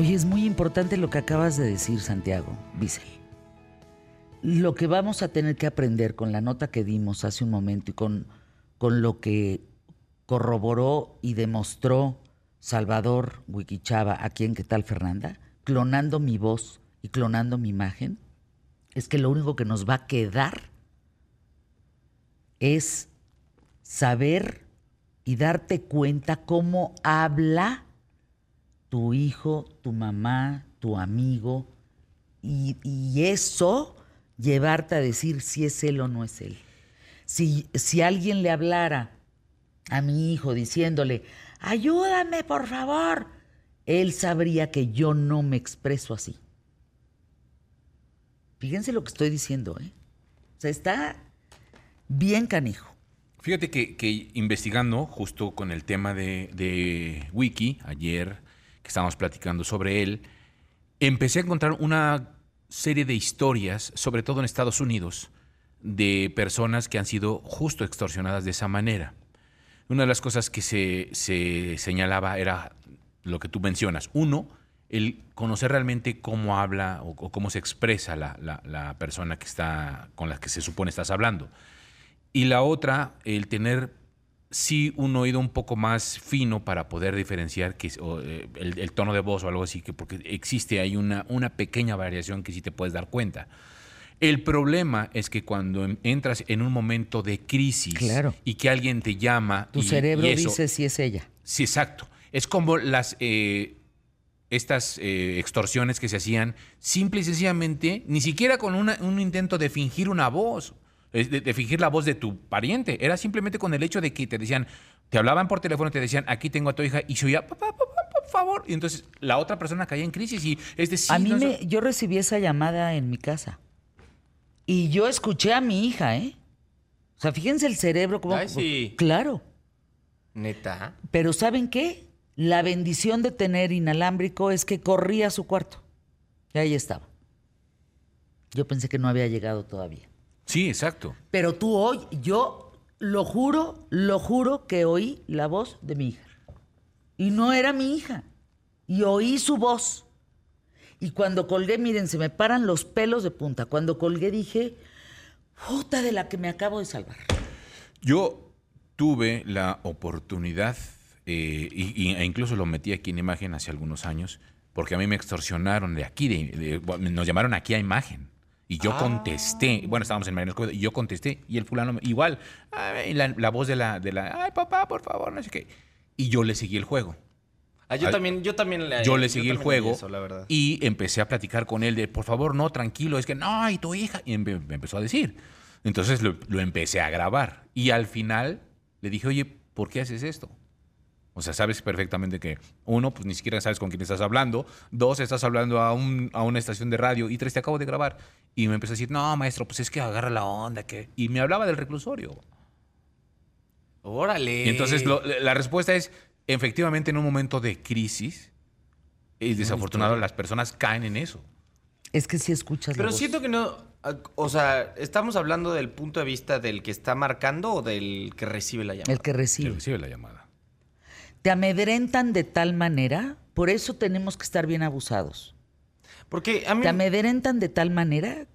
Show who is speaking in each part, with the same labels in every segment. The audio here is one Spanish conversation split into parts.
Speaker 1: Oye, es muy importante lo que acabas de decir, Santiago, Dice, Lo que vamos a tener que aprender con la nota que dimos hace un momento y con, con lo que corroboró y demostró Salvador Wikichava aquí en ¿Qué tal Fernanda? Clonando mi voz y clonando mi imagen, es que lo único que nos va a quedar es saber y darte cuenta cómo habla tu hijo, tu mamá, tu amigo, y, eso llevarte a decir si es él o no es él. Si, si alguien le hablara a mi hijo diciéndole, ayúdame por favor, él sabría que yo no me expreso así. Fíjense lo que estoy diciendo, ¿eh? O sea, está bien canijo.
Speaker 2: Fíjate que, investigando justo con el tema de, de Wiki, ayer que estábamos platicando sobre él, empecé a encontrar una serie de historias, sobre todo en Estados Unidos, de personas que han sido justo extorsionadas de esa manera. Una de las cosas que se, señalaba era lo que tú mencionas. Uno, el conocer realmente cómo habla o, cómo se expresa la, la, persona que está, con la que se supone estás hablando. Y la otra, el tener sí un oído un poco más fino para poder diferenciar que, eh, el, tono de voz o algo así, que porque existe ahí una, una pequeña variación que sí te puedes dar cuenta. El problema es que cuando entras en un momento de crisis y que alguien te llama...
Speaker 1: Tu cerebro dice si es ella.
Speaker 2: Sí, exacto. Es como las... Eh, estas eh, extorsiones que se hacían simple y sencillamente, ni siquiera con un intento de fingir una voz de, fingir la voz de tu pariente. Era simplemente con el hecho de que te decían, te hablaban por teléfono, te decían, aquí tengo a tu hija, y yo ya, papá, papá, por favor. Y entonces la otra persona caía en crisis y es decir...
Speaker 1: A mí me, yo recibí esa llamada en mi casa. Y yo escuché a mi hija, ¿eh? O sea, fíjense el cerebro como...
Speaker 3: sí.
Speaker 1: Claro.
Speaker 3: Neta.
Speaker 1: Pero ¿saben qué? La bendición de tener inalámbrico es que corría a su cuarto. Y ahí estaba. Yo pensé que no había llegado todavía.
Speaker 2: Sí, exacto.
Speaker 1: Pero tú hoy, yo lo juro, lo juro que oí la voz de mi hija. Y no era mi hija. Y oí su voz. Y cuando colgué, miren, se me paran los pelos de punta. Cuando colgué dije, puta de la que me acabo de salvar.
Speaker 2: Yo tuve la oportunidad, eh, y, e incluso lo metí aquí en imagen hace algunos años, porque a mí me extorsionaron de aquí, nos llamaron aquí a imagen. Y yo contesté, ah. bueno, estábamos en Mariano y yo contesté, y el fulano igual, la, voz de la, de la, ay papá, por favor, no sé qué. Y yo le seguí el juego.
Speaker 3: Ah, yo, también, yo también
Speaker 2: le Yo le seguí el juego y empecé a platicar con él de, por favor, no, tranquilo, es que no, y tu hija. Y me, empezó a decir. Entonces lo, lo, empecé a grabar. Y al final le dije, oye, ¿por qué haces esto? O sea, sabes perfectamente que, uno, pues ni siquiera sabes con quién estás hablando. Dos, estás hablando a, un, a una estación de radio. Y tres, te acabo de grabar. Y me empezó a decir, no, maestro, pues es que agarra la onda. que Y me hablaba del reclusorio.
Speaker 3: Órale.
Speaker 2: Y entonces la respuesta es, efectivamente, en un momento de crisis, y desafortunado, las personas caen en eso.
Speaker 1: Es que si escuchas
Speaker 3: Pero siento que no... O sea, ¿estamos hablando del punto de vista del que está marcando o del que recibe la llamada?
Speaker 1: El que recibe. El
Speaker 2: que recibe la llamada
Speaker 1: te amedrentan de tal manera, por eso tenemos que estar bien abusados.
Speaker 3: Porque a mí...
Speaker 1: Te amedrentan de tal manera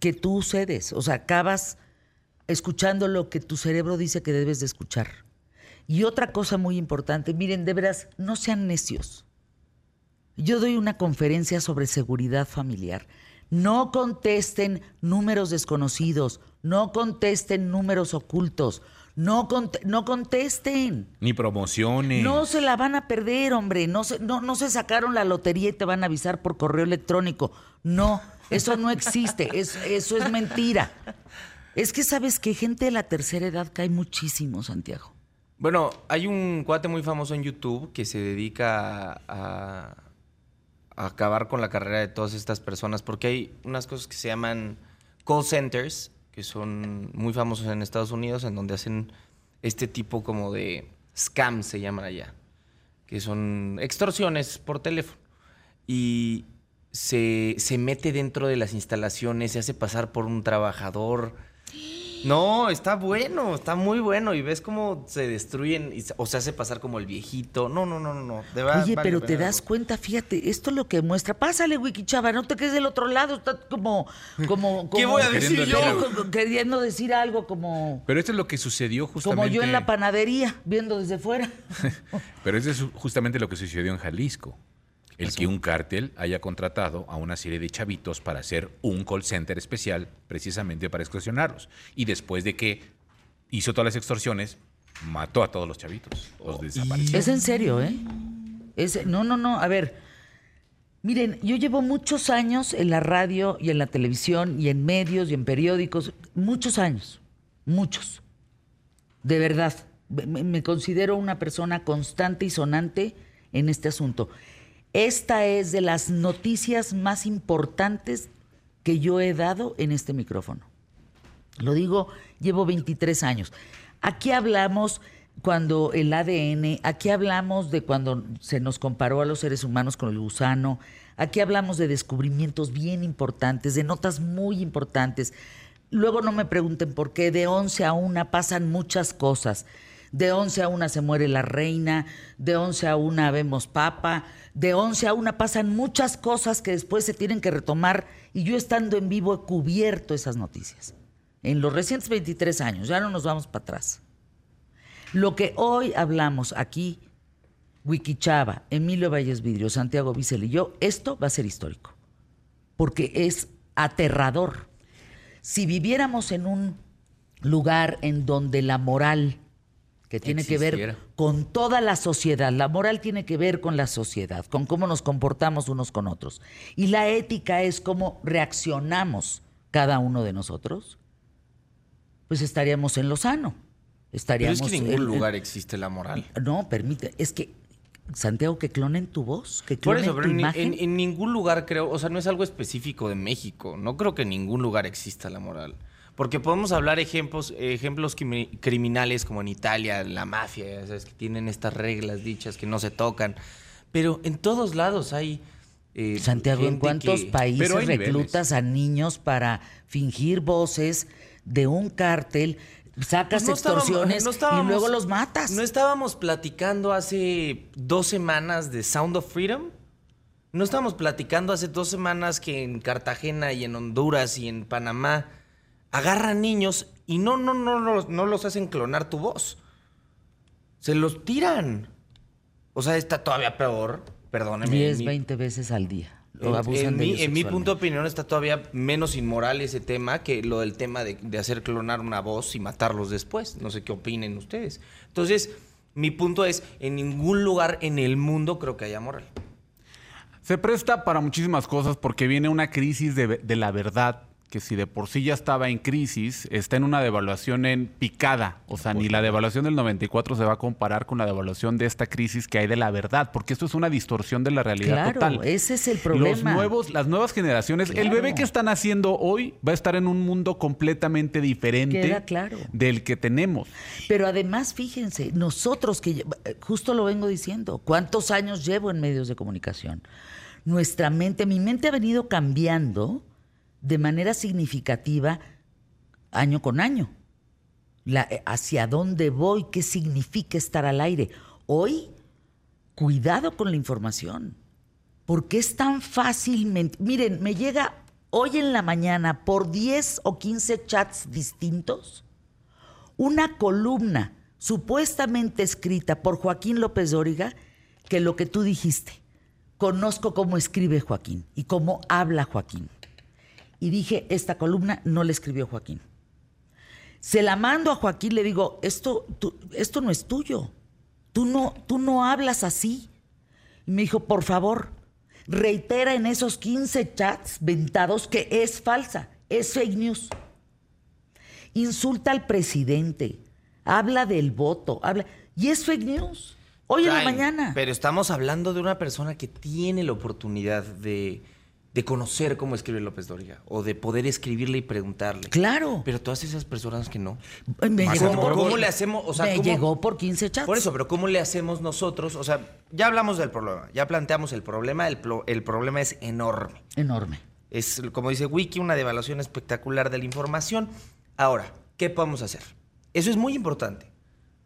Speaker 1: que tú cedes, o sea, acabas escuchando lo que tu cerebro dice que debes de escuchar. Y otra cosa muy importante, miren, de veras, no sean necios. Yo doy una conferencia sobre seguridad familiar. No contesten números desconocidos, no contesten números ocultos, no, no contesten.
Speaker 2: Ni promociones.
Speaker 1: No se la van a perder, hombre. No se, no, no se sacaron la lotería y te van a avisar por correo electrónico. No, eso no existe. eso es mentira. Es que sabes que gente de la tercera edad cae muchísimo, Santiago.
Speaker 3: Bueno, hay un cuate muy famoso en YouTube que se dedica a, a acabar con la carrera de todas estas personas porque hay unas cosas que se llaman call centers que son muy famosos en Estados Unidos, en donde hacen este tipo como de scams, se llaman allá, que son extorsiones por teléfono. Y se, mete dentro de las instalaciones, se hace pasar por un trabajador. No, está bueno, está muy bueno. Y ves cómo se destruyen y o se hace pasar como el viejito. No, no, no, no, no. De verdad,
Speaker 1: Oye,
Speaker 3: vale
Speaker 1: pero te das cuenta, fíjate, esto es lo que muestra. Pásale, Wiki Chava, no te quedes del otro lado, está como, como,
Speaker 3: ¿Qué
Speaker 1: como-
Speaker 3: voy a decir
Speaker 2: yo?
Speaker 1: como- queriendo decir algo como,
Speaker 2: Pero esto es lo que sucedió justamente.
Speaker 1: como yo en la panadería, viendo desde fuera.
Speaker 2: Pero eso es justamente lo que sucedió en Jalisco. El que un cártel haya contratado a una serie de chavitos para hacer un call center especial precisamente para extorsionarlos. Y después de que hizo todas las extorsiones, mató a todos los chavitos. Los desapareció.
Speaker 1: Es en serio, ¿eh? Es, no, no, no. A ver, miren, yo llevo muchos años en la radio y en la televisión y en medios y en periódicos. Muchos años. Muchos. De verdad. Me, me considero una persona constante y sonante en este asunto. Esta es de las noticias más importantes que yo he dado en este micrófono. Lo digo, llevo 23 años. Aquí hablamos cuando el ADN, aquí hablamos de cuando se nos comparó a los seres humanos con el gusano, aquí hablamos de descubrimientos bien importantes, de notas muy importantes. Luego no me pregunten por qué, de 11 a 1 pasan muchas cosas. De 11 a 1 se muere la reina, de 11 a 1 vemos papa, de 11 a 1 pasan muchas cosas que después se tienen que retomar y yo estando en vivo he cubierto esas noticias. En los recientes 23 años, ya no nos vamos para atrás. Lo que hoy hablamos aquí, Wikichava, Emilio Valles Vidrio, Santiago Vicel y yo, esto va a ser histórico. Porque es aterrador. Si viviéramos en un lugar en donde la moral, que tiene que ver con toda la sociedad, la moral tiene que ver con la sociedad, con cómo nos comportamos unos con otros. Y la ética es cómo reaccionamos cada uno de nosotros, pues estaríamos en lo sano.
Speaker 3: Pero
Speaker 1: Estaríamos
Speaker 3: es que en ningún
Speaker 1: en-
Speaker 3: lugar existe la moral.
Speaker 1: no, permite, es que Santiago que clonen tu voz, que
Speaker 3: Por
Speaker 1: clonen
Speaker 3: eso,
Speaker 1: tu
Speaker 3: en,
Speaker 1: imagen.
Speaker 3: en- en ningún lugar creo, o sea, no es algo específico de México. No creo que en ningún lugar exista la moral. Porque podemos hablar ejemplos, ejemplos crimi- criminales como en Italia, la mafia, sabes, que tienen estas reglas dichas que no se tocan. Pero en todos lados hay. eh,
Speaker 1: Santiago, ¿en cuántos
Speaker 3: que-
Speaker 1: países
Speaker 2: niveles.
Speaker 1: reclutas a niños para fingir voces de un cártel, sacas
Speaker 3: Pues no estábamos-
Speaker 1: extorsiones
Speaker 3: no
Speaker 1: y luego los matas?
Speaker 3: ¿No estábamos platicando hace dos semanas de Sound of Freedom? ¿No estábamos platicando hace dos semanas que en Cartagena y en Honduras y en Panamá agarran niños y no, no, no, no, no los hacen clonar tu voz? Se los tiran. O sea, está todavía peor. Perdóneme.
Speaker 1: 10,
Speaker 3: mi-
Speaker 1: 20 veces al día.
Speaker 3: en,
Speaker 1: O abusan
Speaker 3: en
Speaker 1: de
Speaker 3: mi,
Speaker 1: ellos
Speaker 3: en mi punto de opinión está todavía menos inmoral ese tema que lo del tema de, de hacer clonar una voz y matarlos después. No sé qué opinen ustedes. Entonces, mi punto es, en ningún lugar en el mundo creo que haya moral.
Speaker 4: Se presta para muchísimas cosas porque viene una crisis de, de la verdad que si de por sí ya estaba en crisis, está en una devaluación en picada. O sea, ni la devaluación del 94 se va a comparar con la devaluación de esta crisis que hay de la verdad, porque esto es una distorsión de la realidad
Speaker 1: Claro,
Speaker 4: total.
Speaker 1: ese es el
Speaker 4: Los
Speaker 1: problema.
Speaker 4: nuevos, las nuevas generaciones, el bebé que están haciendo hoy va a estar en un mundo completamente diferente
Speaker 1: Queda claro.
Speaker 4: del que tenemos.
Speaker 1: Pero además, fíjense, nosotros que eh, justo lo vengo diciendo, ¿cuántos años llevo en medios de comunicación? Nuestra mente, mi mente ha venido cambiando de manera significativa año con año. Eh, hacia dónde voy, qué significa estar al aire. Hoy, cuidado con la información. porque es tan fácilmente? Miren, me llega hoy en la mañana por 10 o 15 chats distintos una columna supuestamente escrita por Joaquín López Dóriga que lo que tú dijiste. Conozco cómo escribe Joaquín y cómo habla Joaquín. Y dije, esta columna no la escribió Joaquín. Se la mando a Joaquín, le digo, esto, tú- esto no es tuyo. Tú no, tú no hablas así. Y me dijo, por favor, reitera en esos 15 chats ventados que es falsa, es fake news. Insulta al presidente, habla del voto, habla. Y es fake news. Hoy en la mañana.
Speaker 3: Pero estamos hablando de una persona que tiene la oportunidad de, de conocer cómo escribe López Dóriga o de poder escribirle y preguntarle.
Speaker 1: Claro.
Speaker 3: Pero todas esas personas que no.
Speaker 1: me
Speaker 3: ¿Cómo-
Speaker 1: llegó por,
Speaker 3: cómo le hacemos? O sea,
Speaker 1: me
Speaker 3: ¿cómo-
Speaker 1: llegó por 15 chats.
Speaker 3: Por eso, pero ¿cómo le hacemos nosotros? O sea, ya hablamos del problema, ya planteamos el problema, el problema es enorme.
Speaker 1: Enorme.
Speaker 3: Es, como dice Wiki, una devaluación espectacular de la información. Ahora, ¿qué podemos hacer? Eso es muy importante.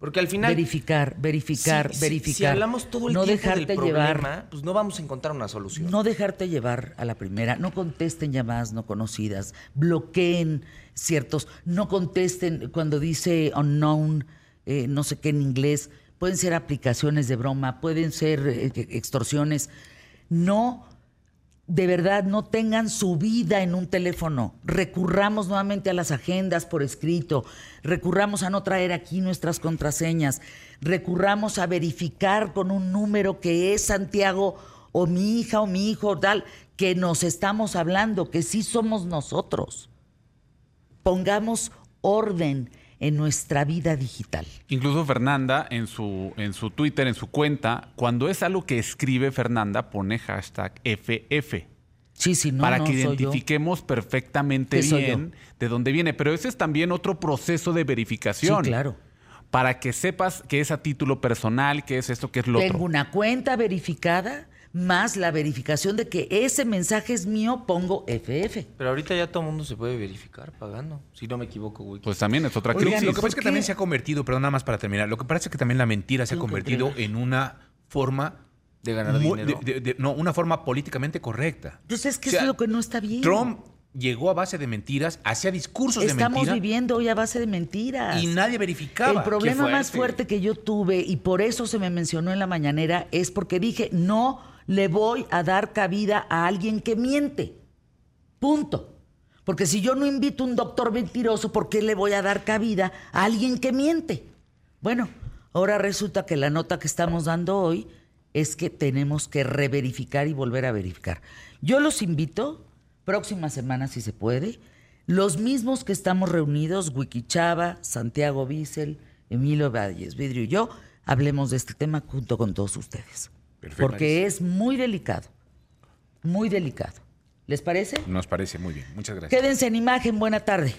Speaker 3: Porque al final.
Speaker 1: Verificar, verificar,
Speaker 3: si-
Speaker 1: verificar.
Speaker 3: Si hablamos todo el
Speaker 1: no
Speaker 3: tiempo del
Speaker 1: dejarte
Speaker 3: problema,
Speaker 1: llevar.
Speaker 3: pues no vamos a encontrar una solución.
Speaker 1: No dejarte llevar a la primera, no contesten llamadas no conocidas, bloqueen ciertos, no contesten cuando dice unknown, eh, no sé qué en inglés, pueden ser aplicaciones de broma, pueden ser eh, extorsiones. No, de verdad, no tengan su vida en un teléfono. Recurramos nuevamente a las agendas por escrito, recurramos a no traer aquí nuestras contraseñas, recurramos a verificar con un número que es Santiago o mi hija o mi hijo tal, que nos estamos hablando, que sí somos nosotros. Pongamos orden en nuestra vida digital.
Speaker 4: Incluso Fernanda en su, en su Twitter, en su cuenta, cuando es algo que escribe Fernanda, pone hashtag FF.
Speaker 1: Sí, sí, no,
Speaker 4: para
Speaker 1: no
Speaker 4: que
Speaker 1: soy yo.
Speaker 4: identifiquemos perfectamente
Speaker 1: ¿Qué soy
Speaker 4: bien de dónde viene. Pero ese es también otro proceso de verificación.
Speaker 1: Sí, claro.
Speaker 4: Para que sepas que es a título personal, que es esto, que es lo
Speaker 1: Tengo
Speaker 4: otro.
Speaker 1: una cuenta verificada, más la verificación de que ese mensaje es mío, pongo FF.
Speaker 3: Pero ahorita ya todo el mundo se puede verificar pagando. Si no me equivoco, güey.
Speaker 4: Pues también es otra
Speaker 2: Oigan,
Speaker 4: crisis.
Speaker 2: lo que pasa es que
Speaker 1: ¿por
Speaker 2: también se ha convertido, perdón, nada más para terminar, lo que pasa es que también la mentira se ha convertido
Speaker 1: entregar.
Speaker 2: en una forma
Speaker 3: De ganar dinero.
Speaker 2: de- de- de- no, una forma políticamente correcta.
Speaker 1: Pues es que
Speaker 2: O sea,
Speaker 1: eso es lo que no está bien.
Speaker 2: Trump llegó a base de mentiras, hacía discursos de
Speaker 1: Estamos
Speaker 2: mentira
Speaker 1: viviendo hoy a base de mentiras.
Speaker 2: y nadie verificaba.
Speaker 1: El problema más fuerte que yo tuve, y por eso se me mencionó en la mañanera, es porque dije, no le voy a dar cabida a alguien que miente. Punto. Porque si yo no invito a un doctor mentiroso, ¿por qué le voy a dar cabida a alguien que miente? Bueno, ahora resulta que la nota que estamos dando hoy es que tenemos que reverificar y volver a verificar. Yo los invito, próxima semana si se puede, los mismos que estamos reunidos, Wiki Chava, Santiago Bissell, Emilio Valles Vidrio y yo, hablemos de este tema junto con todos ustedes.
Speaker 2: Perfecto.
Speaker 1: Porque es muy delicado, muy delicado. ¿Les parece?
Speaker 2: Nos parece muy bien. Muchas gracias.
Speaker 1: Quédense en imagen, buena tarde.